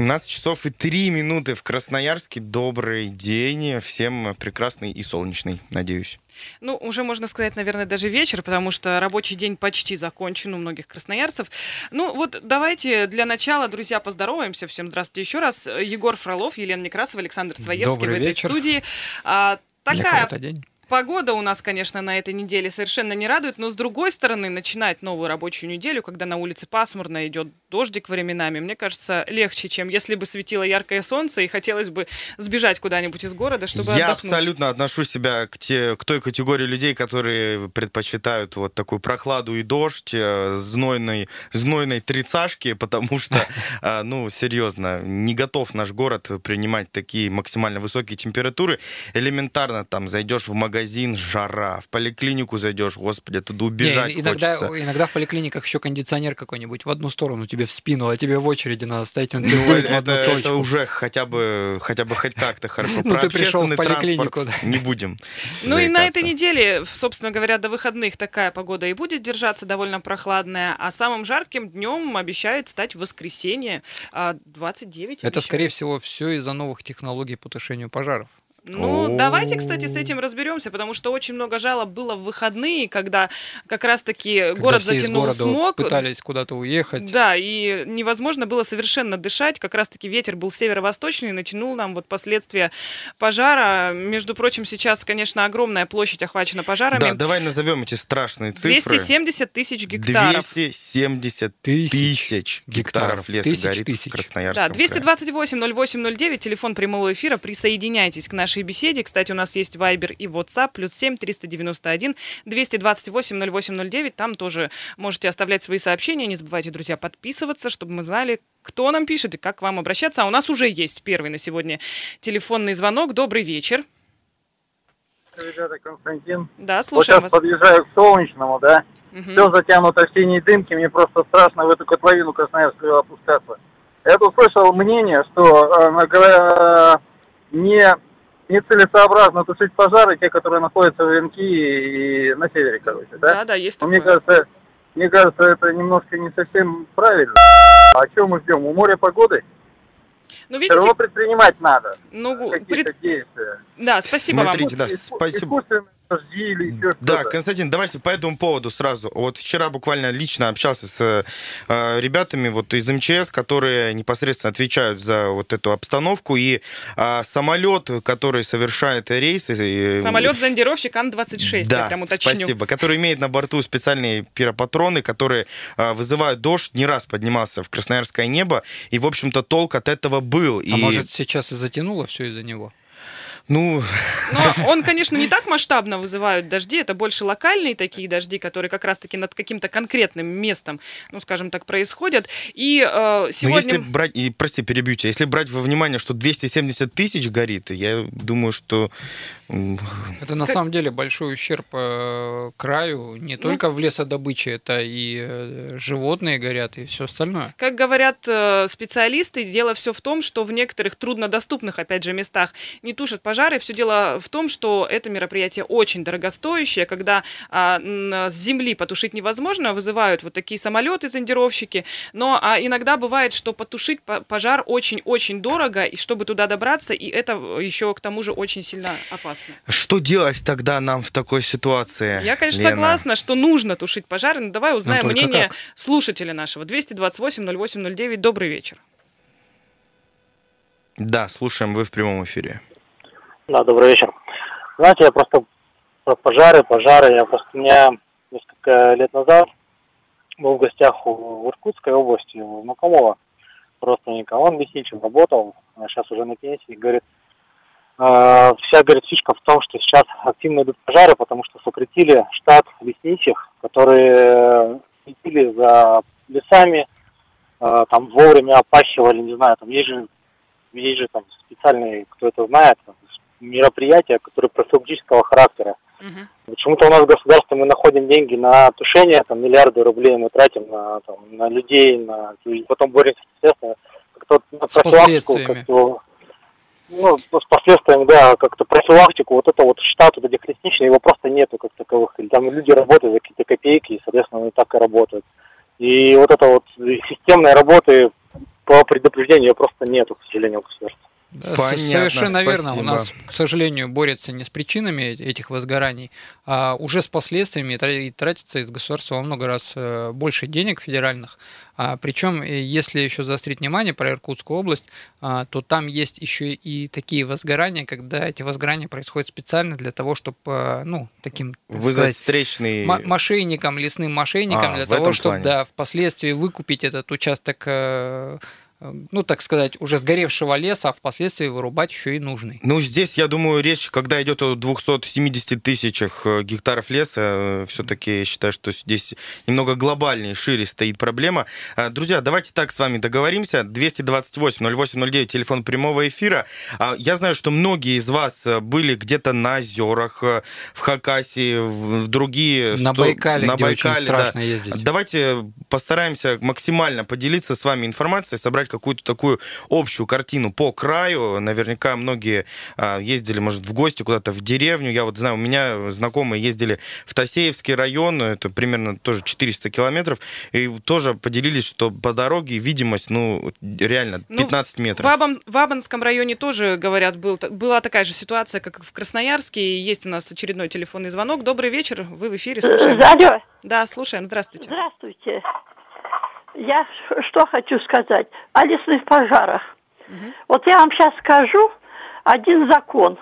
17 часов и 3 минуты в Красноярске. Добрый день. Всем прекрасный и солнечный, надеюсь. Ну, уже можно сказать, наверное, даже вечер, потому что рабочий день почти закончен у многих красноярцев. Ну, вот давайте для начала, друзья, поздороваемся. Всем здравствуйте еще раз. Егор Фролов, Елена Некрасова, Александр Своевский Добрый в этой вечер. студии. А, Для такая кого-то день. Погода у нас, конечно, на этой неделе совершенно не радует, но с другой стороны, начинать новую рабочую неделю, когда на улице пасмурно, идет дождик временами, мне кажется, легче, чем если бы светило яркое солнце и хотелось бы сбежать куда-нибудь из города, чтобы Я отдохнуть. абсолютно отношу себя к, те, к той категории людей, которые предпочитают вот такую прохладу и дождь, э, знойной, знойной трицашки, потому что, э, ну, серьезно, не готов наш город принимать такие максимально высокие температуры. Элементарно там зайдешь в магазин, жара, в поликлинику зайдешь, господи, туда убежать Не, иногда, хочется. иногда в поликлиниках еще кондиционер какой-нибудь в одну сторону тебе в спину, а тебе в очереди надо стоять, он переводит в одну это, точку. это уже хотя бы, хотя бы хоть как-то хорошо. Ну, ты пришел в общественный поликлинику, транспорт не будем. Ну и на этой неделе, собственно говоря, до выходных такая погода и будет держаться довольно прохладная, а самым жарким днем обещает стать воскресенье а, 29. Это, обещают. скорее всего, все из-за новых технологий по тушению пожаров. Ну, О. давайте, кстати, с этим разберемся, потому что очень много жалоб было в выходные, когда как раз-таки Когда город все из затянул города смог. пытались куда-то уехать. Да, и невозможно было совершенно дышать. Как раз-таки ветер был северо-восточный, натянул нам вот последствия пожара. Между прочим, сейчас, конечно, огромная площадь охвачена пожарами. Да, давай назовем эти страшные цифры. 270 тысяч гектаров. 270 Тысяч тысяч гектаров леса Тысяч горит тысяч. в Красноярском Да, крае. 228-08-09, телефон прямого эфира. Присоединяйтесь к нашей беседе. Кстати, у нас есть Viber и WhatsApp, плюс 7 391 228 0809. Там тоже можете оставлять свои сообщения. Не забывайте, друзья, подписываться, чтобы мы знали, кто нам пишет и как к вам обращаться. А у нас уже есть первый на сегодня телефонный звонок. Добрый вечер. Ребята, Константин. Да, Вот слушаем сейчас вас. подъезжаю к Солнечному, да? Мгм. Все затянуто в синей дымки, мне просто страшно в эту котловину Красноярскую опускаться. Я тут слышал мнение, что э, не нецелесообразно тушить пожары, те, которые находятся в Венки и на севере, короче, да? Да, да, есть Но мне такое. кажется, мне кажется, это немножко не совсем правильно. А что мы ждем? У моря погоды? Ну, Все равно видите, предпринимать надо. ну, Какие-то пред- действия. да, спасибо Смотрите, вам. да, спасибо. Искусственные дожди или еще Да, что-то. Константин, давайте по этому поводу сразу. Вот вчера буквально лично общался с э, ребятами вот из МЧС, которые непосредственно отвечают за вот эту обстановку. И э, самолет, который совершает рейсы... э, Самолет-зондировщик Ан-26, я Да, прям уточню. спасибо. Который имеет на борту специальные пиропатроны, которые э, вызывают дождь. Не раз поднимался в красноярское небо. И, в общем-то, толк от этого был. А и, может, сейчас и затянуло все из-за него? Ну, Но он, конечно, не так масштабно вызывают дожди, это больше локальные такие дожди, которые как раз-таки над каким-то конкретным местом, ну, скажем так, происходят. И э, Но сегодня... если брать, и, прости, перебью тебя, если брать во внимание, что 270 тысяч горит, я думаю, что... Это на самом деле большой ущерб э, краю. Не Ну. только в лесодобыче, это и э, животные горят, и все остальное. Как говорят э, специалисты, дело все в том, что в некоторых труднодоступных, опять же, местах не тушат пожары. Все дело в том, что это мероприятие очень дорогостоящее, когда а, с земли потушить невозможно, вызывают вот такие самолеты зондировщики, но а, иногда бывает, что потушить по- пожар очень-очень дорого, и чтобы туда добраться, и это еще к тому же очень сильно опасно. Что делать тогда нам в такой ситуации? Я, конечно, Лена? согласна, что нужно тушить пожары, но давай узнаем только мнение как? слушателя нашего. 228-08-09, добрый вечер. Да, слушаем, вы в прямом эфире. Да, добрый вечер. Знаете, я просто про пожары, пожары. Я просто у меня несколько лет назад был в гостях у, в Иркутской области, в Макомова, родственника. Он лесничим работал, а сейчас уже на пенсии, говорит, «Э, вся, говорит, фишка в том, что сейчас активно идут пожары, потому что сократили штат лесничих, которые следили за лесами, э, там вовремя опахивали, не знаю, там есть же, есть же там специальные, кто это знает, там, мероприятия, которые профилактического характера. Мгм. Почему-то у нас в государстве мы находим деньги на тушение, там миллиарды рублей мы тратим на, там, на людей, на, и потом боремся, естественно, как-то на профилактику, как-то, ну, с последствиями, да, как-то профилактику, вот это вот штат вот этих лесничных, его просто нету как таковых. Или там люди работают за какие-то копейки, и, соответственно, они так и работают. И вот это вот системной работы по предупреждению ее просто нету, к сожалению, государства. Понятно, совершенно верно. У спасибо. нас, к сожалению, борется не с причинами этих возгораний, а уже с последствиями и тра- и тратится из государства во много раз э, больше денег федеральных. А, причем, э, если еще заострить внимание про Иркутскую область, а, то там есть еще и такие возгорания, когда эти возгорания происходят специально для того, чтобы, ну, таким, так Вызвать сказать, встречный... мошенникам, лесным мошенникам, А, для того, чтобы плане. да, впоследствии выкупить этот участок, э, э, ну, так сказать, уже сгоревшего леса, а впоследствии вырубать еще и нужный. Ну, здесь, я думаю, речь, когда идет о 270 тысячах э, гектаров леса, все-таки я считаю, что здесь немного глобальнее, шире стоит проблема. Друзья, давайте так с вами договоримся. 228-08-09, телефон прямого эфира. А, Я знаю, что многие из вас э, были где-то на озерах, э, в Хакасии, в другие... На сто- Байкале, на где очень Байкале, да. страшно ездить. Давайте постараемся максимально поделиться с вами информацией, собрать какую-то такую общую картину по краю. Наверняка многие а, ездили, может, в гости куда-то в деревню. Я вот знаю, у меня знакомые ездили в Тасеевский район, это примерно тоже 400 километров, и тоже поделились, что по дороге видимость, ну, реально, Ну, 15 метров. В, Абан- в Абанском районе тоже, говорят, был, была такая же ситуация, как и в Красноярске. И Есть у нас очередной телефонный звонок. Добрый вечер, вы в эфире, слушаем. Алло, Да, слушаем, здравствуйте. здравствуйте. Я что хочу сказать о лесных пожарах. Вот я вам сейчас скажу один закон,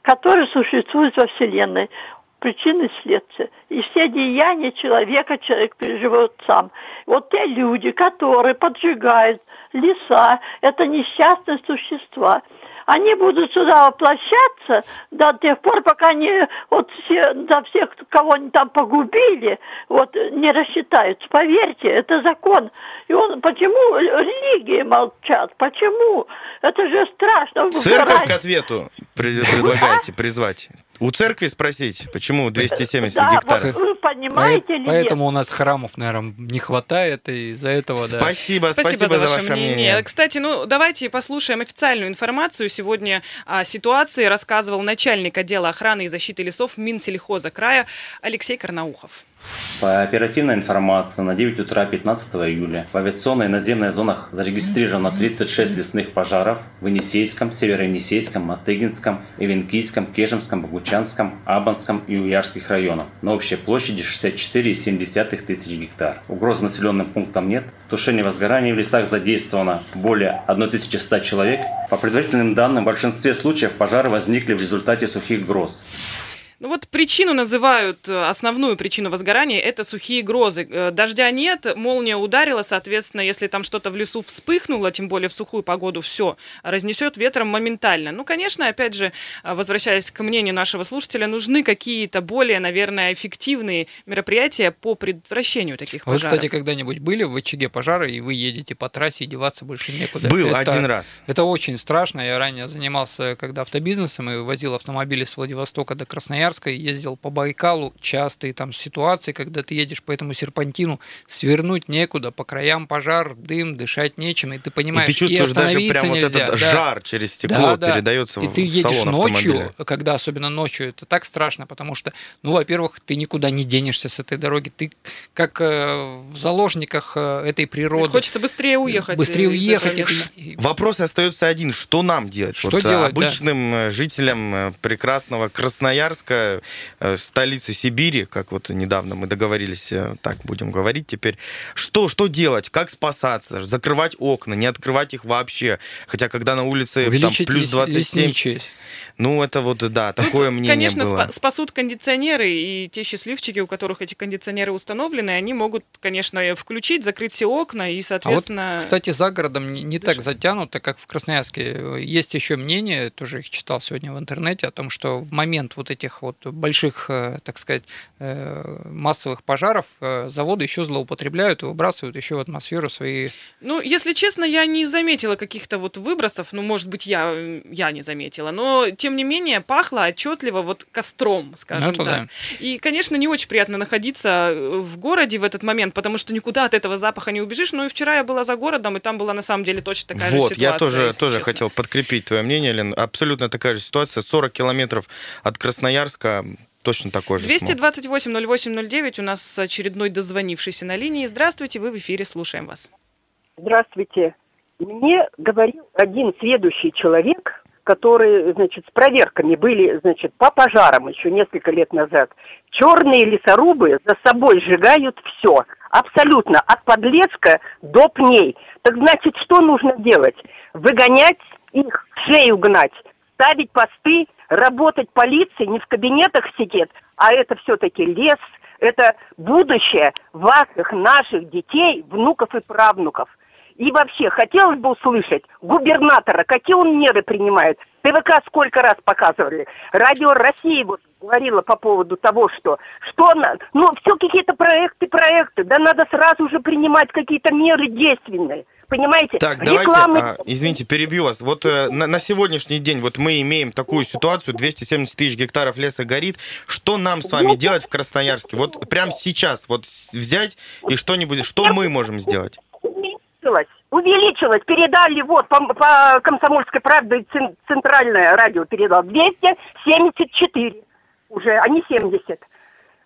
который существует во Вселенной. Причины следствия. И все деяния человека человек переживает сам. Вот те люди, которые поджигают леса, это несчастные существа. Они будут сюда воплощаться до тех пор, пока они вот все, до всех, кого они там погубили, вот не рассчитаются. Поверьте, это закон. И он, почему религии молчат? Почему? Это же страшно. Церковь к ответу пред- предлагаете призвать. У церкви спросить, почему 270 Да, гектаров? вот вы понимаете ли? Поэтому у нас храмов, наверное, не хватает, и из-за этого, да. Спасибо, спасибо, за, ваше мнение. Кстати, ну давайте послушаем официальную информацию. Сегодня о ситуации рассказывал начальник отдела охраны и защиты лесов Минсельхоза края Алексей Карнаухов. По оперативной информации на 9 утра 15 июля в авиационной и наземной зонах зарегистрировано 36 лесных пожаров в Енисейском, Северо-Енисейском, Матыгинском, Ивенкийском, Кежемском, Богучанском, Абанском и Уярских районах на общей площади 64,7 тысяч гектар. Угрозы населенным пунктам нет. В тушении возгораний в лесах задействовано более 1100 человек. По предварительным данным, в большинстве случаев пожары возникли в результате сухих гроз. Ну вот причину называют, э, основную причину возгорания, это сухие грозы. Э, Дождя нет, молния ударила, соответственно, если там что-то в лесу вспыхнуло, тем более в сухую погоду, все, разнесет ветром моментально. Ну, конечно, опять же, э, возвращаясь к мнению нашего слушателя, нужны какие-то более, наверное, эффективные мероприятия по предотвращению таких А Вы, пожаров. кстати, когда-нибудь были в очаге пожара, и вы едете по трассе, и деваться больше некуда? Был Это- один раз. Это очень страшно. Я ранее занимался, когда автобизнесом, и возил автомобили с Владивостока до Красноярска, и ездил по Байкалу. Частые там ситуации, когда ты едешь по этому серпантину, свернуть некуда, по краям пожар, дым, дышать нечем, и ты И понимаешь, ты чувствуешь даже остановиться прям вот нельзя, этот да. жар через стекло Да, да. передается И в ты едешь салон ночью, автомобиля. когда особенно ночью, это так страшно, потому что, ну, во-первых, ты никуда не денешься с этой дороги, ты как э, в заложниках э, этой природы. Хочется быстрее уехать. Быстрее э, уехать. и- Вопрос остается один. Что нам делать? Что вот, э, делать, да. обычным э, жителям прекрасного Красноярска, э, столицы Сибири, как вот недавно мы договорились, э, так будем говорить теперь. Что, что делать? Как спасаться? Закрывать окна, не открывать их вообще? Хотя когда на улице там, Увеличить плюс лес- 27, лесничие. ну это вот, да, такое мнение Конечно, было. спа- спасут кондиционеры, и те счастливчики, у которых эти кондиционеры установлены, они могут, конечно, э, включить, закрыть все окна, и, А вот, соответственно... кстати, за городом не, не так затянуто, как в Красноярске. Есть еще мнение, тоже их читал сегодня в интернете, о том, что в момент вот этих вот больших, э, так сказать, э, массовых пожаров э, заводы еще злоупотребляют и выбрасывают еще в атмосферу свои... Ну, если честно, я не заметила каких-то вот выбросов, ну, может быть, я, я не заметила, но, тем не менее, пахло отчетливо вот костром, скажем Ну, это так. да. И, конечно, не очень приятно находиться в городе в этот момент, потому что никуда от этого запаха не убежишь. Ну, и вчера я была за городом, и там была на самом деле точно такая же Вот, ситуация. я тоже, тоже честно. хотел подкрепить твое мнение, Лен. Абсолютно такая же ситуация. 40 километров от Красноярска, точно такой же. смог. 228-08-09 у нас очередной дозвонившийся на линии. Здравствуйте, вы в эфире, слушаем вас. Здравствуйте. мне говорил один следующий человек, который, значит, с проверками были, значит, по пожарам еще несколько лет назад. Черные лесорубы за собой сжигают все, абсолютно, от подлеска до пней. Так значит, что нужно делать? Выгонять их, шею гнать, ставить посты, работать полиции, не в кабинетах сидеть, а это все-таки лес, это будущее ваших, наших детей, внуков и правнуков – и вообще, хотелось бы услышать губернатора, какие он меры принимает. ТВК сколько раз показывали. Радио России вот говорила по поводу того, что, что на, ну, все какие-то проекты, проекты, да надо сразу же принимать какие-то меры действенные. Понимаете? Так, Рекламы... давайте, а, извините, перебью вас. Вот э, на, на сегодняшний день вот мы имеем такую ситуацию, 270 тысяч гектаров леса горит. Что нам с вами делать в Красноярске? Вот прямо сейчас вот взять и что-нибудь, что мы можем сделать? увеличилось. Увеличилось. Передали, вот, по, по комсомольской правде центральное радио передал. 274 уже, а не 70.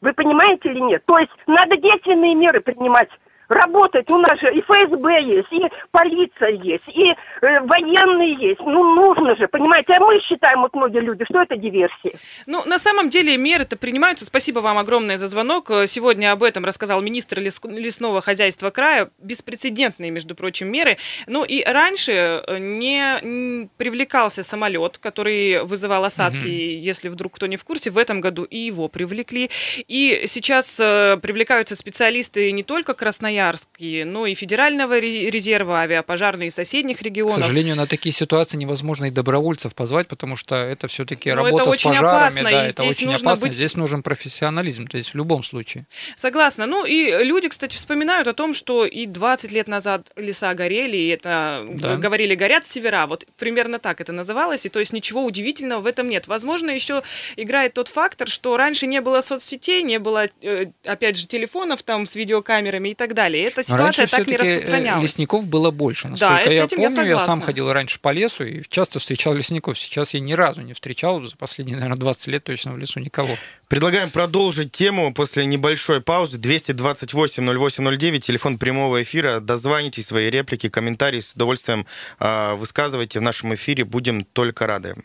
Вы понимаете или нет? То есть надо действенные меры принимать работать. У нас же и ФСБ есть, и полиция есть, и э, военные есть. Ну, нужно же, понимаете. А мы считаем, вот многие люди, что это диверсия. Ну, на самом деле меры-то принимаются. Спасибо вам огромное за звонок. Сегодня об этом рассказал министр лес... лесного хозяйства края. Беспрецедентные, между прочим, меры. Ну, и раньше э, не привлекался самолет, который вызывал осадки, mm-hmm. если вдруг кто не в курсе. В этом году и его привлекли. И сейчас э, привлекаются специалисты не только Красноярска, Красноярске, ну и Федерального резерва, авиапожарные из соседних регионов. К сожалению, на такие ситуации невозможно и добровольцев позвать, потому что это все-таки ну, работа это очень с пожарами. Опасно, да, это очень опасно. Быть... Здесь нужен профессионализм, то есть в любом случае. Согласна. Ну и люди, кстати, вспоминают о том, что и 20 лет назад леса горели, и это да. говорили горят севера. Вот примерно так это называлось, и то есть ничего удивительного в этом нет. Возможно, еще играет тот фактор, что раньше не было соцсетей, не было, э, опять же, телефонов там с видеокамерами и так далее далее. Эта ситуация так не э, распространялась. лесников было больше. Насколько да, я помню, я, я сам ходил раньше по лесу и часто встречал лесников. Сейчас я ни разу не встречал за последние, наверное, 20 лет точно в лесу никого. Предлагаем продолжить тему после небольшой паузы. 228-0809, телефон прямого эфира. Дозвоните свои реплики, комментарии. С удовольствием э, высказывайте в нашем эфире. Будем только рады.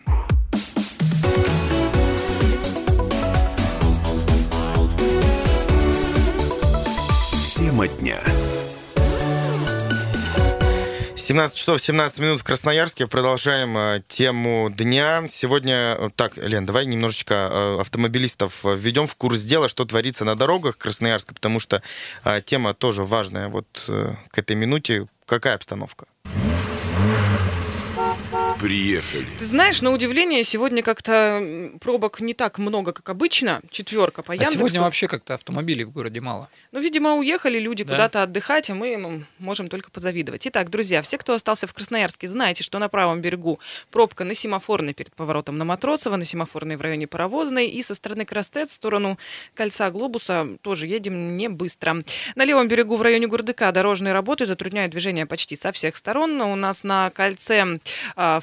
Тема дня. 17 часов 17 минут в Красноярске. Продолжаем э, тему дня. Сегодня... Э, так, Лен, давай немножечко э, автомобилистов введем в курс дела, что творится на дорогах Красноярска, потому что тема тоже важная. Вот к этой минуте какая обстановка? Приехали. Ты знаешь, на удивление, сегодня как-то пробок не так много, как обычно. Четверка по а Яндексу. сегодня вообще как-то автомобилей в городе мало. Ну, видимо, уехали люди да? куда-то отдыхать, а мы можем только позавидовать. Итак, друзья, все, кто остался в Красноярске, знаете, что на правом берегу пробка на семафорной перед поворотом на Матросово, на семафорной в районе Паровозной и со стороны Крастет в сторону кольца Глобуса тоже едем не быстро. На левом берегу в районе Гурдыка дорожные работы затрудняют движение почти со всех сторон. У нас на кольце а,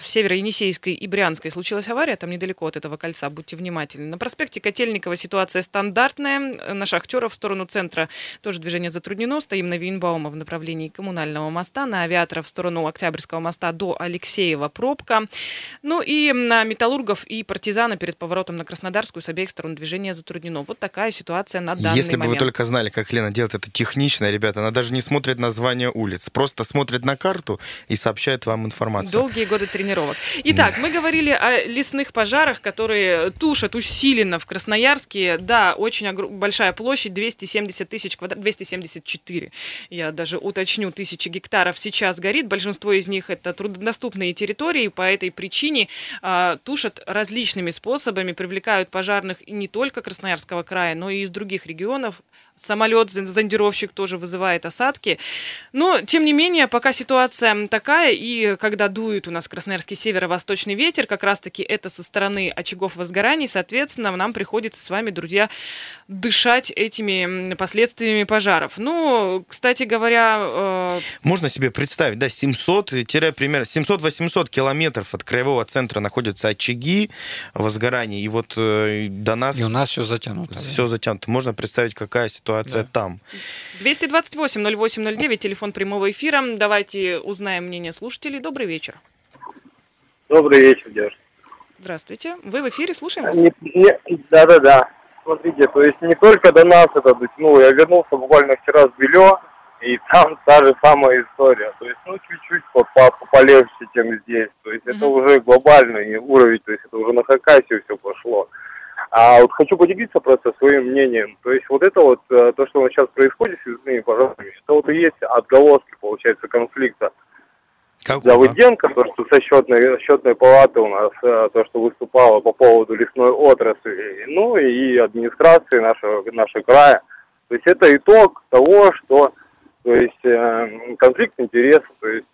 в Северо-Енисейской и Брянской случилась авария, там недалеко от этого кольца, будьте внимательны. На проспекте Котельникова ситуация стандартная. На Шахтеров в сторону центра тоже движение затруднено. Стоим на Винбаума в направлении коммунального моста. На Авиаторов в сторону Октябрьского моста до Алексеева пробка. Ну и на Металлургов и Партизана перед поворотом на Краснодарскую с обеих сторон движения затруднено. Вот такая ситуация на данный Если момент. бы вы только знали, как Лена делает это технично, ребята, она даже не смотрит название улиц, просто смотрит на карту и сообщает вам информацию. Долгие годы тренировки тренировок. Итак, мы говорили о лесных пожарах, которые тушат усиленно в Красноярске. Да, очень большая площадь, 270 тысяч квадратов, 274, я даже уточню, тысячи гектаров сейчас горит. Большинство из них это труднодоступные территории, по этой причине э, тушат различными способами, привлекают пожарных не только Красноярского края, но и из других регионов. Самолет, зондировщик тоже вызывает осадки. Но, тем не менее, пока ситуация такая, и когда дует у нас Красноярск Красноярский северо-восточный ветер. Как раз-таки это со стороны очагов возгораний. Соответственно, нам приходится с вами, друзья, дышать этими последствиями пожаров. Ну, кстати говоря... Э... Можно себе представить, да, 700, примерно 700-800 километров от краевого центра находятся очаги возгораний. И вот э, до нас... И у нас все затянуто. Все да? затянуто. Можно представить, какая ситуация да. там. 228-08-09, телефон прямого эфира. Давайте узнаем мнение слушателей. Добрый вечер. Добрый вечер, девушка. Здравствуйте. Вы в эфире, слушаем вас. Да-да-да. Смотрите, то есть не только до нас это дотянуло. Я вернулся буквально вчера с Белье, и там та же самая история. То есть, ну, чуть-чуть по -по полегче, чем здесь. То есть, mm-hmm. это уже глобальный уровень, то есть, это уже на Хакасию все пошло. А вот хочу поделиться просто своим мнением. То есть, вот это вот, э, то, что сейчас происходит с лесными пожарами, это вот и есть отголоски, получается, конфликта. Как Давыденко, то, что со счетной, счетной палаты у нас, э, то, что выступало по поводу лесной отрасли, ну и администрации нашего, нашего края. То есть это итог того, что то есть э, конфликт интересов. То есть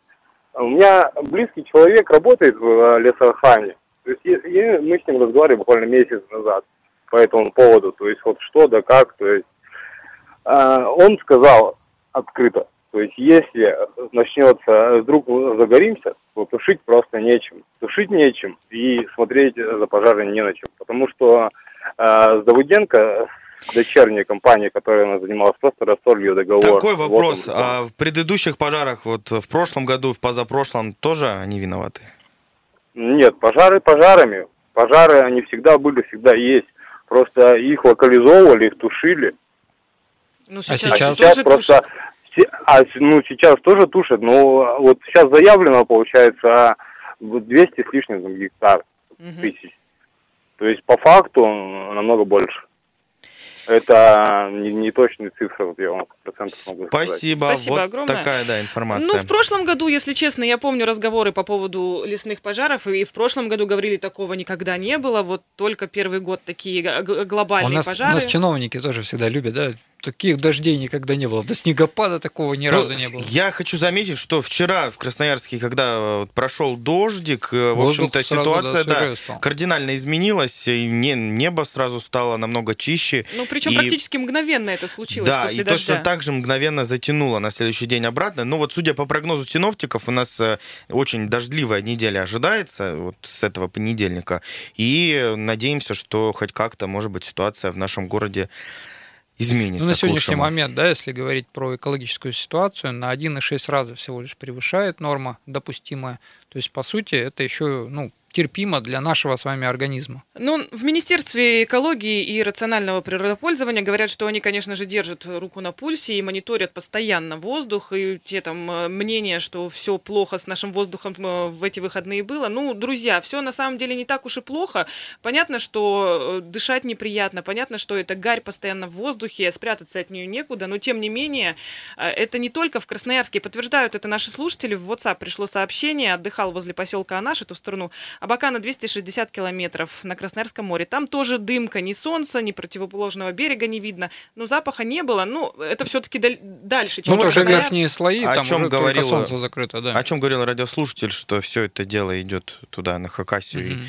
у меня близкий человек работает в лесоохране. То есть и, и мы с ним разговаривали буквально месяц назад по этому поводу. То есть вот что да как. То есть э, он сказал открыто, то есть если начнется, вдруг загоримся, то тушить просто нечем. Тушить нечем и смотреть за пожарами не на чем. Потому что э, с Давыденко, дочерняя компания, которая она занималась, просто рассорили договор. Такой вопрос. Вот а в предыдущих пожарах, вот в прошлом году, в позапрошлом, тоже они виноваты? Нет, пожары пожарами. Пожары, они всегда были, всегда есть. Просто их локализовывали, их тушили. Ну, сейчас, а сейчас, сейчас просто... Тушат а, ну, сейчас тоже тушат, но вот сейчас заявлено, получается, 200 с лишним гектар угу. тысяч. То есть по факту намного больше. Это не, не точные цифры, вот я вам процентов могу сказать. Спасибо, Спасибо вот огромное. такая, да, информация. Ну, в прошлом году, если честно, я помню разговоры по поводу лесных пожаров, и в прошлом году говорили, такого никогда не было, вот только первый год такие глобальные у нас, пожары. У нас чиновники тоже всегда любят, да, таких дождей никогда не было. До снегопада такого ни ну, разу не было. Я хочу заметить, что вчера в Красноярске, когда вот прошел дождик, э, в общем-то, ситуация да, да, кардинально изменилась, и не, небо сразу стало намного чище. Ну, причем и... практически мгновенно это случилось Да, после и дождя. точно так же мгновенно затянуло на следующий день обратно. Но вот судя по прогнозу синоптиков, у нас э, очень дождливая неделя ожидается вот с этого понедельника. И надеемся, что хоть как-то, может быть, ситуация в нашем городе изменится. Ну, на сегодняшний момент, да, если говорить про экологическую ситуацию, на 1,6 раза всего лишь превышает норма допустимая. То есть, по сути, это еще ну, терпимо для нашего с вами организма. Ну, в Министерстве экологии и рационального природопользования говорят, что они, конечно же, держат руку на пульсе и мониторят постоянно воздух, и те там э, мнения, что все плохо с нашим воздухом э, в эти выходные было. Ну, друзья, все на самом деле не так уж и плохо. Понятно, что э, дышать неприятно, понятно, что это гарь постоянно в воздухе, спрятаться от нее некуда, но тем не менее, это не только в Красноярске. Подтверждают это наши слушатели. В WhatsApp пришло сообщение, отдыхал возле поселка Анаш, эту сторону Абакана 260 километров на Красноярском море. Там тоже дымка, ни солнца, ни противоположного берега не видно. Но запаха не было. Ну, это все-таки дальше, чем Ну, тоже верхние слои, о там чем уже говорил, солнце закрыто, да. О чем говорил радиослушатель, что все это дело идет туда, на Хакасию, mm-hmm.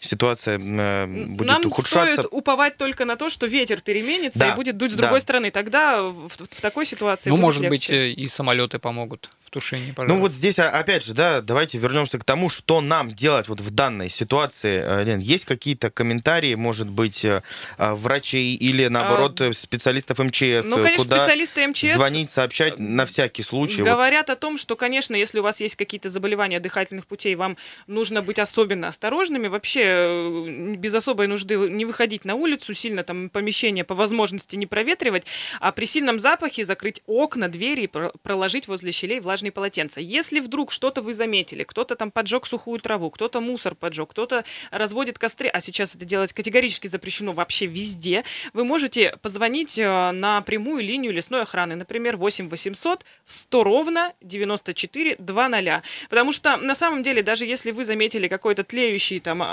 и ситуация э, будет Нам ухудшаться. стоит уповать только на то, что ветер переменится да, и будет дуть с другой да. стороны. Тогда в, в такой ситуации Ну, может легче. быть, э, и самолеты помогут тушении пожара. Ну, вот здесь, а, опять же, да, давайте вернемся к тому, что нам делать вот в данной ситуации, э, Лен, есть какие-то комментарии, может быть, э, э, врачей или, наоборот, а, специалистов МЧС? Ну, конечно, куда специалисты МЧС... Звонить, сообщать на всякий случай. Говорят вот. о том, что, конечно, если у вас есть какие-то заболевания дыхательных путей, вам нужно быть особенно осторожными. Вообще, без особой нужды не выходить на улицу, сильно там помещение по возможности не проветривать, а при сильном запахе закрыть окна, двери и проложить возле щелей влажные полотенца. Если вдруг что-то вы заметили, кто-то там поджег сухую траву, кто-то мусор поджег, кто-то разводит костры, а сейчас это делать категорически запрещено вообще везде, вы можете позвонить э, на прямую линию лесной охраны, например, 8 800 100 ровно 94 20. Потому что на самом деле, даже если вы заметили какой-то тлеющий там а,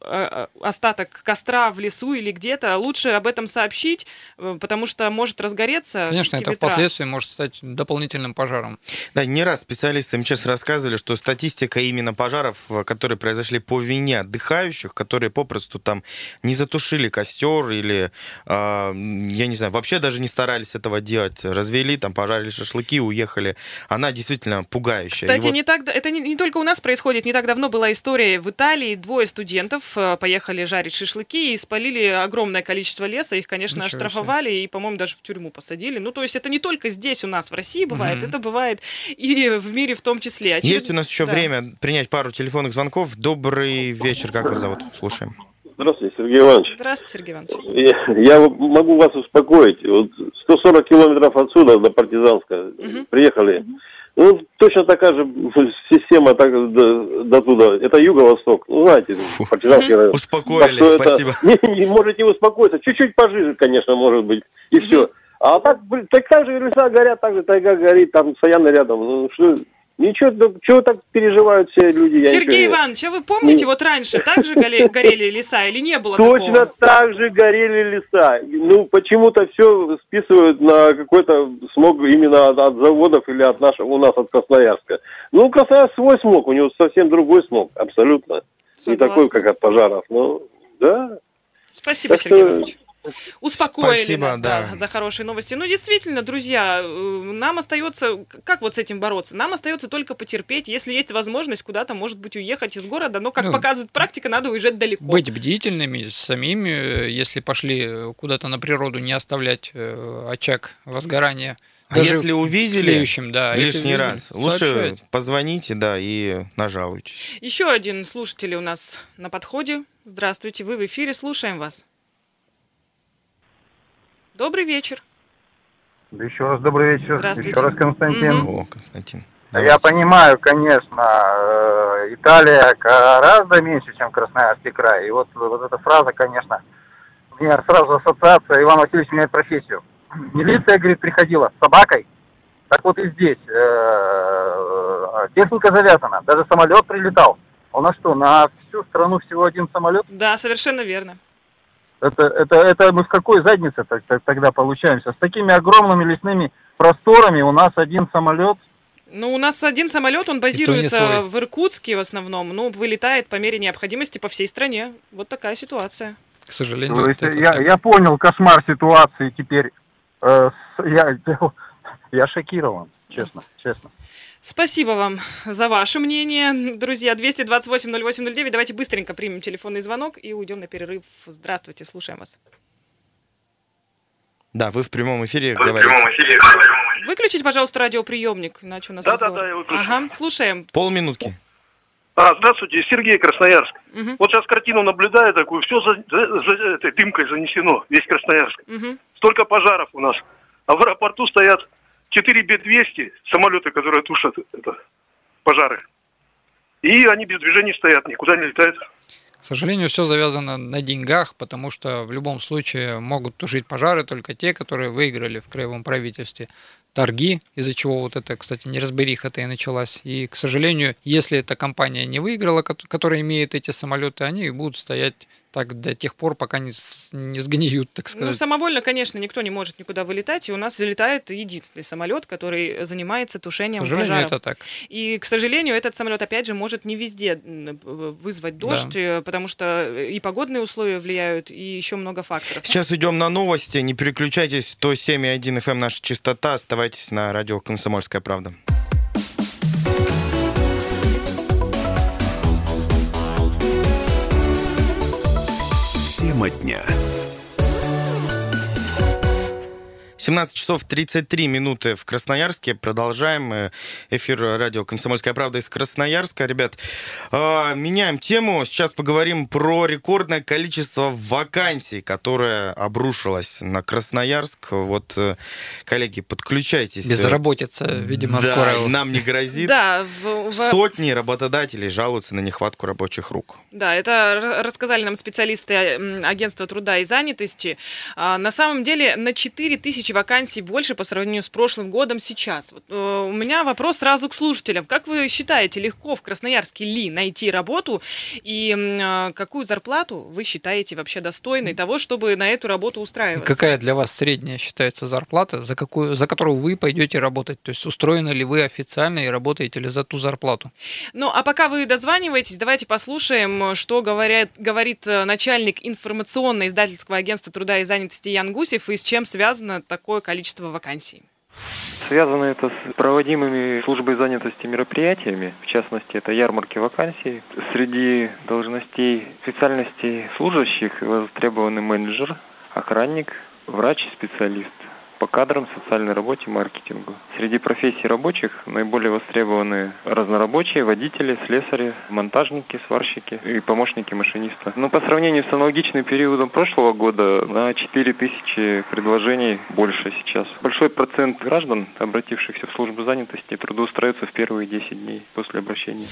а, а, остаток костра в лесу или где-то, лучше об этом сообщить, э, потому что может разгореться. Конечно, это ветра. впоследствии может стать дополнительным пожаром. Да, не раз специалисты МЧС рассказывали, что статистика именно пожаров, э, которые произошли по вине отдыхающих, которые попросту там не затушили костер или, э, я не знаю, вообще даже не старались этого делать, развели, там пожарили шашлыки, уехали, она действительно пугающая. И Кстати, вот- не так, это не, не только у нас происходит. Не так давно была история в Италии. Двое студентов э, поехали жарить шашлыки и спалили огромное количество леса. Их, конечно, Ничего себе. оштрафовали и, по-моему, даже в тюрьму посадили. Ну, то есть это не только здесь у нас в России бывает, Мгм. это бывает и в мире в том числе. Очевид- Есть у нас еще Да. время принять пару телефонных звонков. Добрый вечер, как вас зовут? Слушаем. Здравствуйте, Сергей Иванович. Здравствуйте, Сергей Иванович. Я, я могу вас успокоить. Вот 140 километров отсюда, до Партизанска, приехали. Ну, точно такая же система так, до, до туда. Это юго-восток. Ну, знаете, Партизанский район. Успокоили, Так что это- спасибо. Не, не можете успокоиться. Чуть-чуть пожиже, конечно, может быть. И все. А так, так, так же леса горят, так же тайга горит, там Саяны рядом. Ну, что, ничего, чего так переживают все люди? Сергей ничего не- Иванович, а вы помните, вот раньше так же горе- горели леса или не было Точно такого? так же горели леса. Ну, почему-то все списывают на какой-то смог именно от, от заводов или от нашего, у нас от Красноярска. Ну, Красноярск свой смог, у него совсем другой смог, абсолютно. Не Согласна. такой, как от пожаров. Ну, да. Спасибо, Так Сергей Иванович. Успокоили Спасибо, нас, да, да. за хорошие новости. Ну, действительно, друзья, э, нам остается, как вот с этим бороться? Нам остается только потерпеть, если есть возможность куда-то, может быть, уехать из города, но, как Ну, показывает практика, надо уезжать далеко. Быть бдительными самими, э, если пошли э, куда-то на природу, не оставлять очаг возгорания. А Даже если увидели тлеющем, да, если лишний увидели, раз, лучше сообщать. позвоните, да, и нажалуйтесь. Еще один слушатель у нас на подходе. Здравствуйте, вы в эфире, слушаем вас. Добрый вечер. Да еще раз добрый вечер. Здравствуйте. Еще раз Константин. Мгм. О, Константин. Да Я понимаю, конечно, э, Италия гораздо меньше, чем Красноярский край. И вот, вот эта фраза, конечно, у меня сразу ассоциация, Иван Васильевич меняет профессию. Милиция, говорит, приходила с собакой. Так вот и здесь. э, Техника завязана, даже самолет прилетал. У нас что, на всю страну всего один самолет? Да, совершенно верно. Это, это, это мы в какой заднице так- так- тогда получаемся? С такими огромными лесными просторами у нас один самолет. Ну, у нас один самолет, он базируется в Иркутске в основном, ну, вылетает по мере необходимости по всей стране. Вот такая ситуация. К сожалению, То вот есть это я, я понял кошмар ситуации теперь. Э, с- я, я шокирован, честно, честно. Спасибо вам за ваше мнение, друзья. 228-08-09. Давайте быстренько примем телефонный звонок и уйдем на перерыв. Здравствуйте, слушаем вас. Да, вы в прямом эфире говорите. Выключите, пожалуйста, радиоприемник, иначе у нас Да, да, разговор. да, я выключу. Ага, слушаем. Полминутки. А, здравствуйте, Сергей Красноярск. Мгм. Вот сейчас картину наблюдаю такую, все за, за- за этой дымкой занесено, весь Красноярск. Мгм. Столько пожаров у нас. А в аэропорту стоят 4 Б-200, самолеты, которые тушат это, пожары. И они без движения стоят, никуда не летают. К сожалению, все завязано на деньгах, потому что в любом случае могут тушить пожары только те, которые выиграли в краевом правительстве торги, из-за чего вот это, кстати, неразбериха-то и началась. И, к сожалению, если эта компания не выиграла, кот- которая имеет эти самолеты, они будут стоять так до тех пор, пока не, не сгниют, так Ну, сказать. самовольно, конечно, никто не может никуда вылетать, и у нас летает единственный самолет, который занимается К тушением сожалению, пожаров. это так. И, к сожалению, этот самолет, опять же, может не везде м, вызвать Да. дождь, э, потому что и погодные условия влияют, и еще много факторов. Сейчас идем на новости. Не переключайтесь. 107,1 FM наша частота. Оставайтесь на радио «Комсомольская правда». Тема дня. 17 часов 33 минуты в Красноярске. Продолжаем э, эфир радио «Комсомольская правда» из Красноярска. Ребят, э, меняем тему. Сейчас поговорим про рекордное количество вакансий, которое обрушилось на Красноярск. Вот, э, коллеги, подключайтесь. Безработица, видимо, да, скоро... нам не грозит. Да, в- в- Сотни работодателей жалуются на нехватку рабочих рук. Да, это рассказали нам специалисты агентства труда и занятости. А, На самом деле на 4 тысячи 3000 вакансий больше по сравнению с прошлым годом сейчас. Вот, э, у меня вопрос сразу к слушателям. Как вы считаете, легко в Красноярске ли найти работу? И э, какую зарплату вы считаете вообще достойной того, чтобы на эту работу устраиваться? Какая для вас средняя считается зарплата, за, какую, за которую вы пойдете работать? То есть устроены ли вы официально и работаете ли за ту зарплату? Ну, а пока вы дозваниваетесь, давайте послушаем, что говорят, говорит э, начальник информационно-издательского агентства труда и занятости Ян Гусев и с чем связано такое количество вакансий. Связано это с проводимыми службой занятости мероприятиями, в частности, это ярмарки вакансий. Среди должностей специальностей служащих востребованы менеджер, охранник, врач-специалист по кадрам, социальной работе, маркетингу. Среди профессий рабочих наиболее востребованы разнорабочие, водители, слесари, монтажники, сварщики и помощники машиниста. Но по сравнению с аналогичным периодом прошлого года на 4 тысячи предложений больше сейчас. Большой процент граждан, обратившихся в службу занятости, трудоустраиваются в первые 10 дней после обращения.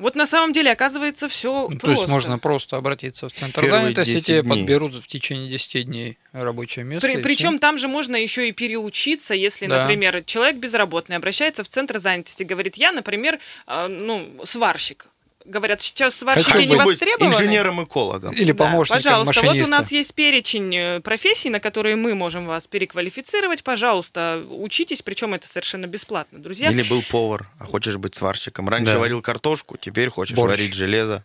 Вот на самом деле, оказывается, все Ну, просто. То есть можно просто обратиться в центр Первые занятости, 10 тебе дней. подберут в течение 10 дней рабочее место. При- причем всё. там же можно еще и переучиться, если, Да. например, человек безработный обращается в центр занятости, говорит, я, например, э, ну, сварщик. Говорят, сейчас сварщики не быть востребованы. инженером-экологом. Или Да, помощником Пожалуйста, вот у машиниста. нас есть перечень э, профессий, на которые мы можем вас переквалифицировать. Пожалуйста, учитесь, причем это совершенно бесплатно, друзья. Или был повар, а хочешь быть сварщиком. Раньше Да. варил картошку, теперь хочешь Борщ. варить железо.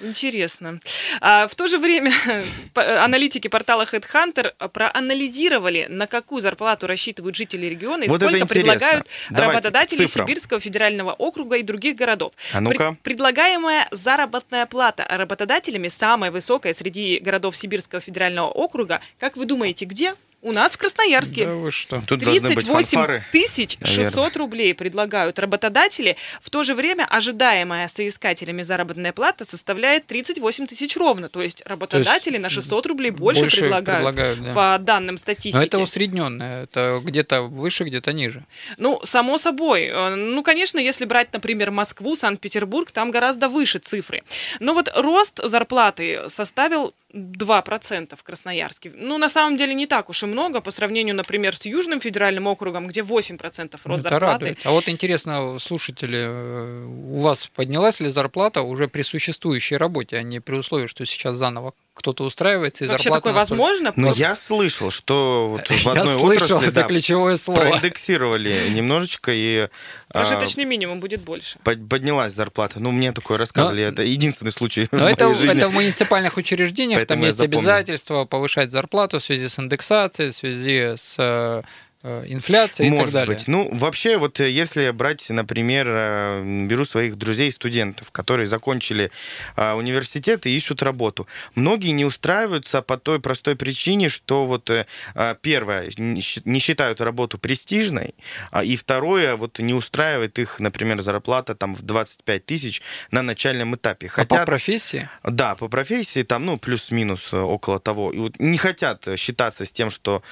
Интересно. А в то же время по- аналитики портала Headhunter проанализировали, на какую зарплату рассчитывают жители региона и Вот сколько предлагают Давайте работодатели цифрам. Сибирского федерального округа и других городов. А. Пред- предлагаемая заработная плата работодателями самая высокая среди городов Сибирского федерального округа. Как вы думаете, где? У нас в Красноярске. Да вы что? Тут должны быть 38 фанфары. тысяч 600 наверное. рублей предлагают работодатели. В то же время ожидаемая соискателями заработная плата составляет 38 тысяч ровно. То есть работодатели на 600 рублей больше, больше предлагают, предлагают, да. по данным статистики. Но это усредненное, это где-то выше, где-то ниже. Ну, само собой. Э, Ну, конечно, если брать, например, Москву, Санкт-Петербург, там гораздо выше цифры. Но вот рост зарплаты составил 2% в Красноярске. Ну, на самом деле, не так уж и много по сравнению, например, с Южным федеральным округом, где 8% рост это зарплаты. радует. А вот интересно, слушатели, э, у вас поднялась ли зарплата уже при существующей работе, а не при условии, что сейчас заново кто-то устраивается и Вообще зарплата такое настолько- возможно? Но Просто- я слышал, что вот в Я одной слышал, отрасли это да, ключевое слово. проиндексировали немножечко и а, Прожиточный минимум будет больше. под- поднялась зарплата. Ну, мне такое рассказывали. Это единственный случай Но в это, моей жизни. это в муниципальных учреждениях, Поэтому там я есть запомнил. обязательства повышать зарплату в связи с индексацией, в связи с э, э, инфляцией и так Может далее. быть. Ну, вообще, вот э, если брать, например, э, беру своих друзей-студентов, которые закончили университет и ищут работу. Многие не устраиваются по той простой причине, что вот первое, не считают работу престижной, а, и второе, вот не устраивает их, например, зарплата там в 25 тысяч на начальном этапе. А по профессии? Да, по профессии там, ну, плюс-минус около того. И вот не хотят считаться с тем, что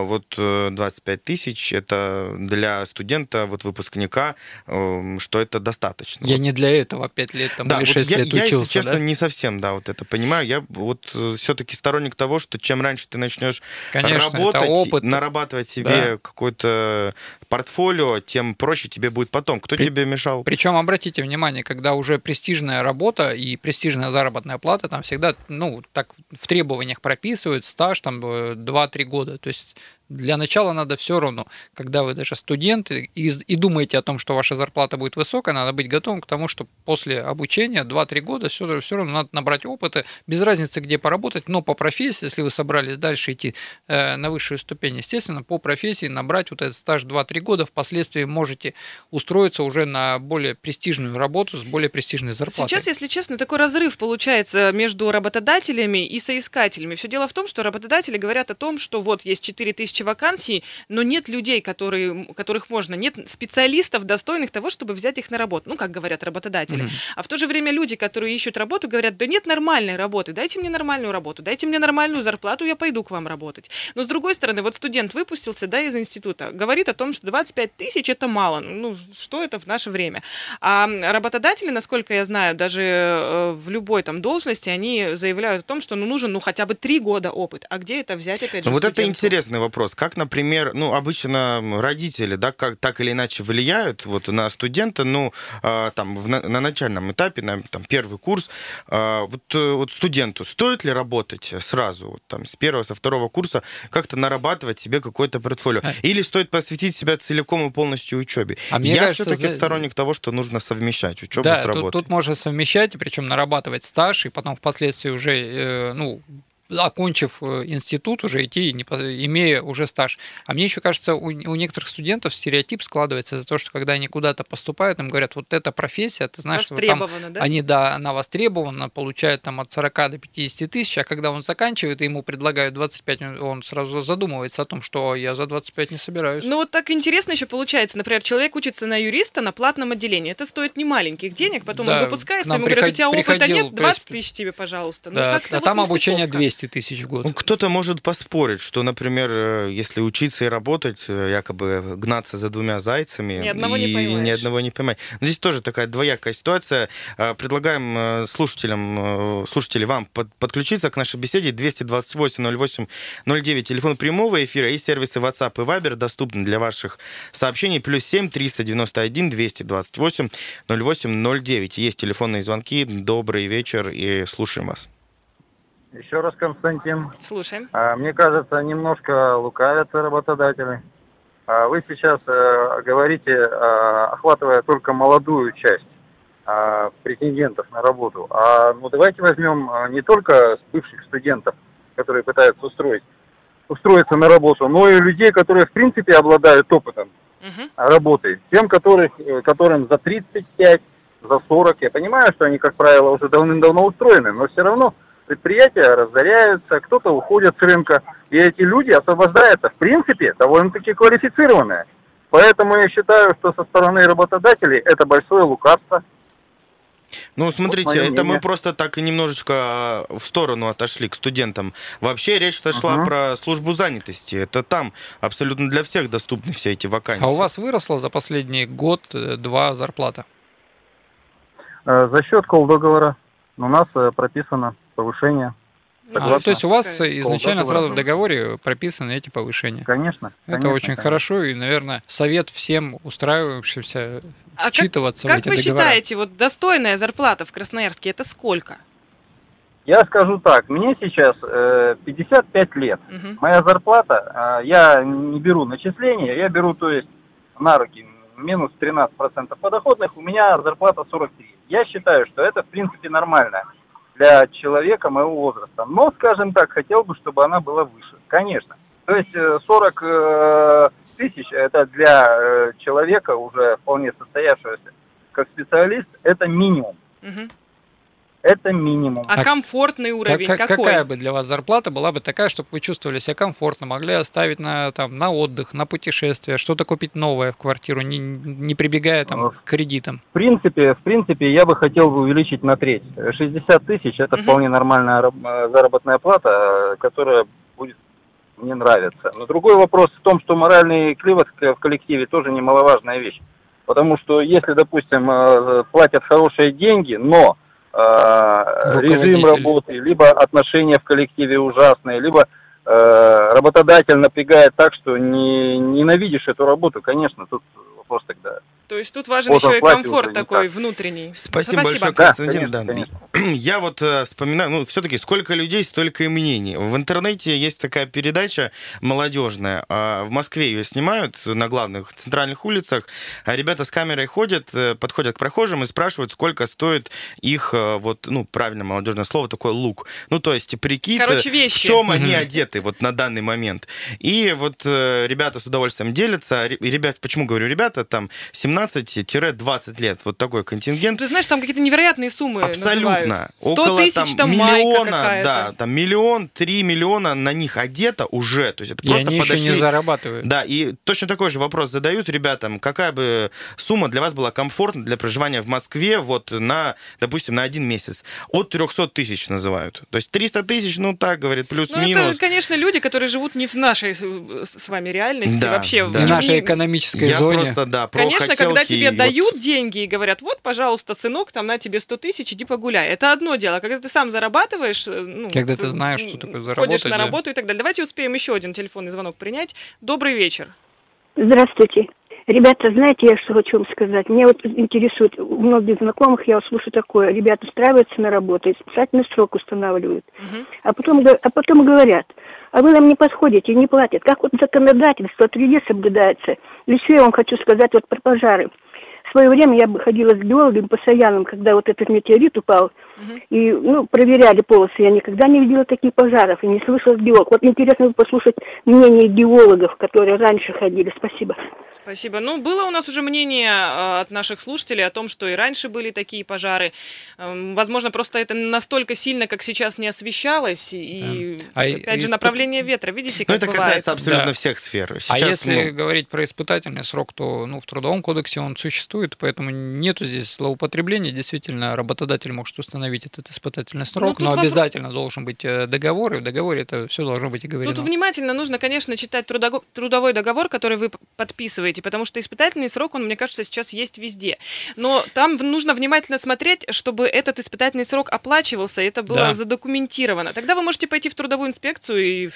вот э, 25 тысяч это для студента, вот выпускника, э, что это достаточно. Я не для этого 5 лет там, Да, или вот 6 я, лет я, учился. если честно, да? не совсем, да, вот это понимаю. Я вот все-таки сторонник того, что чем раньше ты начнешь Конечно, работать, опыт. нарабатывать себе Да. какое-то портфолио, тем проще тебе будет потом. Кто При- тебе мешал? Причем обратите внимание, когда уже престижная работа и престижная заработная плата, там всегда, ну, так в требованиях прописывают стаж там э, 2-3 года. То есть для начала надо все равно, когда вы даже студент и, и думаете о том, что ваша зарплата будет высокая, надо быть готовым к тому, что после обучения 2-3 года все, все равно надо набрать опыта, без разницы, где поработать, но по профессии, если вы собрались дальше идти э, на высшую ступень, естественно, по профессии набрать вот этот стаж 2-3 года, впоследствии можете устроиться уже на более престижную работу с более престижной зарплатой. Сейчас, если честно, такой разрыв получается между работодателями и соискателями. Все дело в том, что работодатели говорят о том, что вот есть 4000 вакансий, но нет людей, которые, которых можно, нет специалистов, достойных того, чтобы взять их на работу. Ну, как говорят работодатели. Мгм. А в то же время люди, которые ищут работу, говорят, да нет нормальной работы, дайте мне нормальную работу, дайте мне нормальную зарплату, я пойду к вам работать. Но с другой стороны, вот студент выпустился, да, из института, говорит о том, что 25 тысяч это мало. Ну, что это в наше время? А работодатели, насколько я знаю, даже э, в любой там должности, они заявляют о том, что ну, нужен ну хотя бы три года опыт. А где это взять, опять же, Ну, вот это интересный вопрос. Вопрос. Как, например, ну, обычно родители, да, как, так или иначе влияют вот на студента, ну, э, там, в, на, на начальном этапе, на там, первый курс, э, вот, э, вот студенту стоит ли работать сразу, вот, там, с первого, со второго курса, как-то нарабатывать себе какое-то портфолио? А... Или стоит посвятить себя целиком и полностью учебе? А Я все-таки за... сторонник того, что нужно совмещать учебу да, с работой. Тут, тут можно совмещать, причем нарабатывать стаж, и потом впоследствии уже, э, ну, окончив э, институт, уже идти, имея уже стаж. А мне еще кажется, у, у некоторых студентов стереотип складывается за то, что когда они куда-то поступают, им говорят, вот эта профессия, ты знаешь, вот там, да? они, да, она востребована, получают там от 40 до 50 тысяч, а когда он заканчивает, и ему предлагают 25, он сразу задумывается о том, что я за 25 не собираюсь. Ну вот так интересно еще получается. Например, человек учится на юриста на платном отделении. Это стоит не маленьких денег, потом да, он выпускается, ему говорят, у тебя опыта нет, 20 тысяч тебе, пожалуйста. Ну, да, а там обучение 200 200 тысяч в год. Ну, кто-то может поспорить, что, например, э, если учиться и работать, э, якобы гнаться за двумя зайцами, ни одного и не поймаешь. ни одного не поймать. Но здесь тоже такая двоякая ситуация. Э, предлагаем слушателям, слушатели вам подключиться к нашей беседе 228 08 09, телефон прямого эфира и сервисы WhatsApp и Viber доступны для ваших сообщений. Плюс 7 391 228 08 09. Есть телефонные звонки. Добрый вечер и слушаем вас. Еще раз, Константин. Слушаем. А, мне кажется, немножко лукавят работодатели. А вы сейчас э, говорите, э, охватывая только молодую часть претендентов на работу. А ну давайте возьмем не только бывших студентов, которые пытаются устроить, устроиться на работу, но и людей, которые в принципе обладают опытом uh-huh. работы. Тем, которых, э, которым за 35, за 40. Я понимаю, что они, как правило, уже давным-давно устроены, но все равно предприятия разоряются, кто-то уходит с рынка, и эти люди освобождаются, в принципе, довольно-таки квалифицированные. Поэтому я считаю, что со стороны работодателей это большое лукавство. Ну, смотрите, вот это мы просто так немножечко а, в сторону отошли к студентам. Вообще речь-то шла uh-huh. про службу занятости. Это там абсолютно для всех доступны все эти вакансии. А у вас выросла за последний год-два зарплата? Э, за счет колл-договора. У нас э, повышение. А, то есть у вас изначально сразу в договоре прописаны эти повышения? Конечно. Это конечно, очень конечно. хорошо, и, наверное, совет всем устраивающимся а вчитываться как, в эти как вы договора. считаете, вот достойная зарплата в Красноярске это сколько? Я скажу так, мне сейчас э, 55 лет. Угу. Моя зарплата, э, я не беру начисления, я беру, то есть, на руки минус 13% подоходных, у меня зарплата 43. Я считаю, что это, в принципе, нормально для человека моего возраста. Но, скажем так, хотел бы, чтобы она была выше. Конечно. То есть 40 э, э, тысяч это для э, человека уже вполне состоявшегося как специалист, это минимум. Угу. Это минимум. А, а комфортный уровень как, какой? Какая бы для вас зарплата была бы такая, чтобы вы чувствовали себя комфортно, могли оставить на, там, на отдых, на путешествие, что-то купить новое в квартиру, не, не прибегая там, к кредитам? В принципе, в принципе, я бы хотел бы увеличить на треть. 60 тысяч – это угу. вполне нормальная заработная плата, которая будет мне нравиться. Но другой вопрос в том, что моральный климат в коллективе тоже немаловажная вещь. Потому что если, допустим, э, платят хорошие деньги, но режим работы, либо отношения в коллективе ужасные, либо э, работодатель напрягает так, что не ненавидишь эту работу, конечно, тут вопрос тогда то есть тут важен еще и комфорт такой внутренний. Спасибо, Спасибо. большое, Константин. Да, конечно, да. Конечно. Я вот э, вспоминаю, ну, все-таки сколько людей, столько и мнений. В интернете есть такая передача молодежная. А в Москве ее снимают на главных центральных улицах. А ребята с камерой ходят, э, подходят к прохожим и спрашивают, сколько стоит их, э, вот, ну, правильно молодежное слово, такой лук. Ну, то есть прикид, Короче, вещи. в чем они одеты вот на данный момент. И вот ребята с удовольствием делятся. Ребят, почему говорю ребята, там 17 15-20 лет. Вот такой контингент. Ну, ты знаешь, там какие-то невероятные суммы Абсолютно. Называют. 100 Около тысяч, там, там миллиона, да, там миллион, три миллиона на них одето уже. То есть это и просто они подошли. еще не зарабатывают. Да, и точно такой же вопрос задают ребятам. Какая бы сумма для вас была комфортна для проживания в Москве вот на, допустим, на один месяц? От 300 тысяч называют. То есть 300 тысяч, ну так, говорит, плюс-минус. Ну, это, конечно, люди, которые живут не в нашей с вами реальности да, вообще. Да. Не в нашей экономической Я зоне. просто, да, Конечно, хотел когда тебе вот- дают деньги и говорят, вот, пожалуйста, сынок, там на тебе 100 тысяч, иди погуляй. Это одно дело. Когда ты сам зарабатываешь, э, ну, Когда ты м, знаешь, что такое ходишь заработать, на да. работу и так далее. Давайте успеем еще один телефонный звонок принять. Добрый вечер. Здравствуйте. Ребята, знаете, я что хочу вам сказать? Меня вот интересует, у многих знакомых я вот слушаю такое, ребята устраиваются на работу, и специальный срок устанавливают, а потом, а потом говорят, а вы нам не подходите, не платят. Как вот законодательство среди соблюдается? Еще я вам хочу сказать вот про пожары. В свое время я бы ходила с биологом постоянным, когда вот этот метеорит упал, и, ну, проверяли полосы. Я никогда не видела таких пожаров и не слышала биолог. Вот интересно послушать мнение биологов, которые раньше ходили. Спасибо. Спасибо. Ну, было у нас уже мнение э, от наших слушателей о том, что и раньше были такие пожары. Эм, Возможно, просто это настолько сильно, как сейчас, не освещалось. И, Да. А и- опять же, испыт- направление ветра. Видите, Ну, как это бывает. касается абсолютно Да. всех сфер. а Сейчас, если ну, говорить про испытательный срок, то ну, в Трудовом кодексе он существует, поэтому нету здесь злоупотребления. Действительно, работодатель может установить этот испытательный срок, тут но вопрос- обязательно должен быть э, договор, и в договоре это все должно быть оговорено. Тут внимательно нужно, конечно, читать трудого- трудовой договор, который вы подписываете, потому что испытательный срок, он, мне кажется, сейчас есть везде. Но там нужно внимательно смотреть, чтобы этот испытательный срок оплачивался, и это было Да. задокументировано. Тогда вы можете пойти в трудовую инспекцию и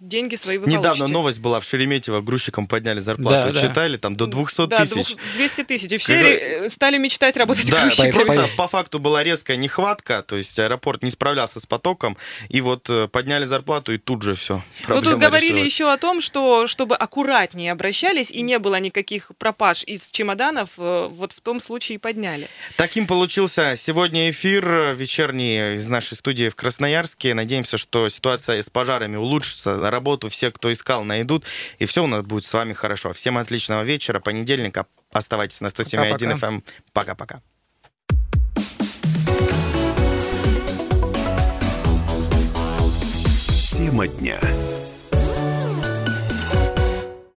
деньги свои вы Недавно получите. новость была в Шереметьево, грузчикам подняли зарплату. Да, да. Читали, там до 200 Да, тысяч. двух- 200 тысяч. И все Когда- э, стали мечтать работать Да, грузчиками. просто по факту была резкая нехватка, то есть аэропорт не справлялся с потоком, и вот э, подняли зарплату, и тут же все. Ну, тут говорили еще о том, что чтобы аккуратнее обращались и не было никаких пропаж из чемоданов, э, вот в том случае и подняли. Таким получился сегодня эфир э, вечерний из нашей студии в Красноярске. Надеемся, что ситуация с пожарами улучшится, работу все, кто искал, найдут, и все у нас будет с вами хорошо. Всем отличного вечера, понедельника. Оставайтесь на 107.1 Пока-пока. FM. Пока-пока. Тема дня.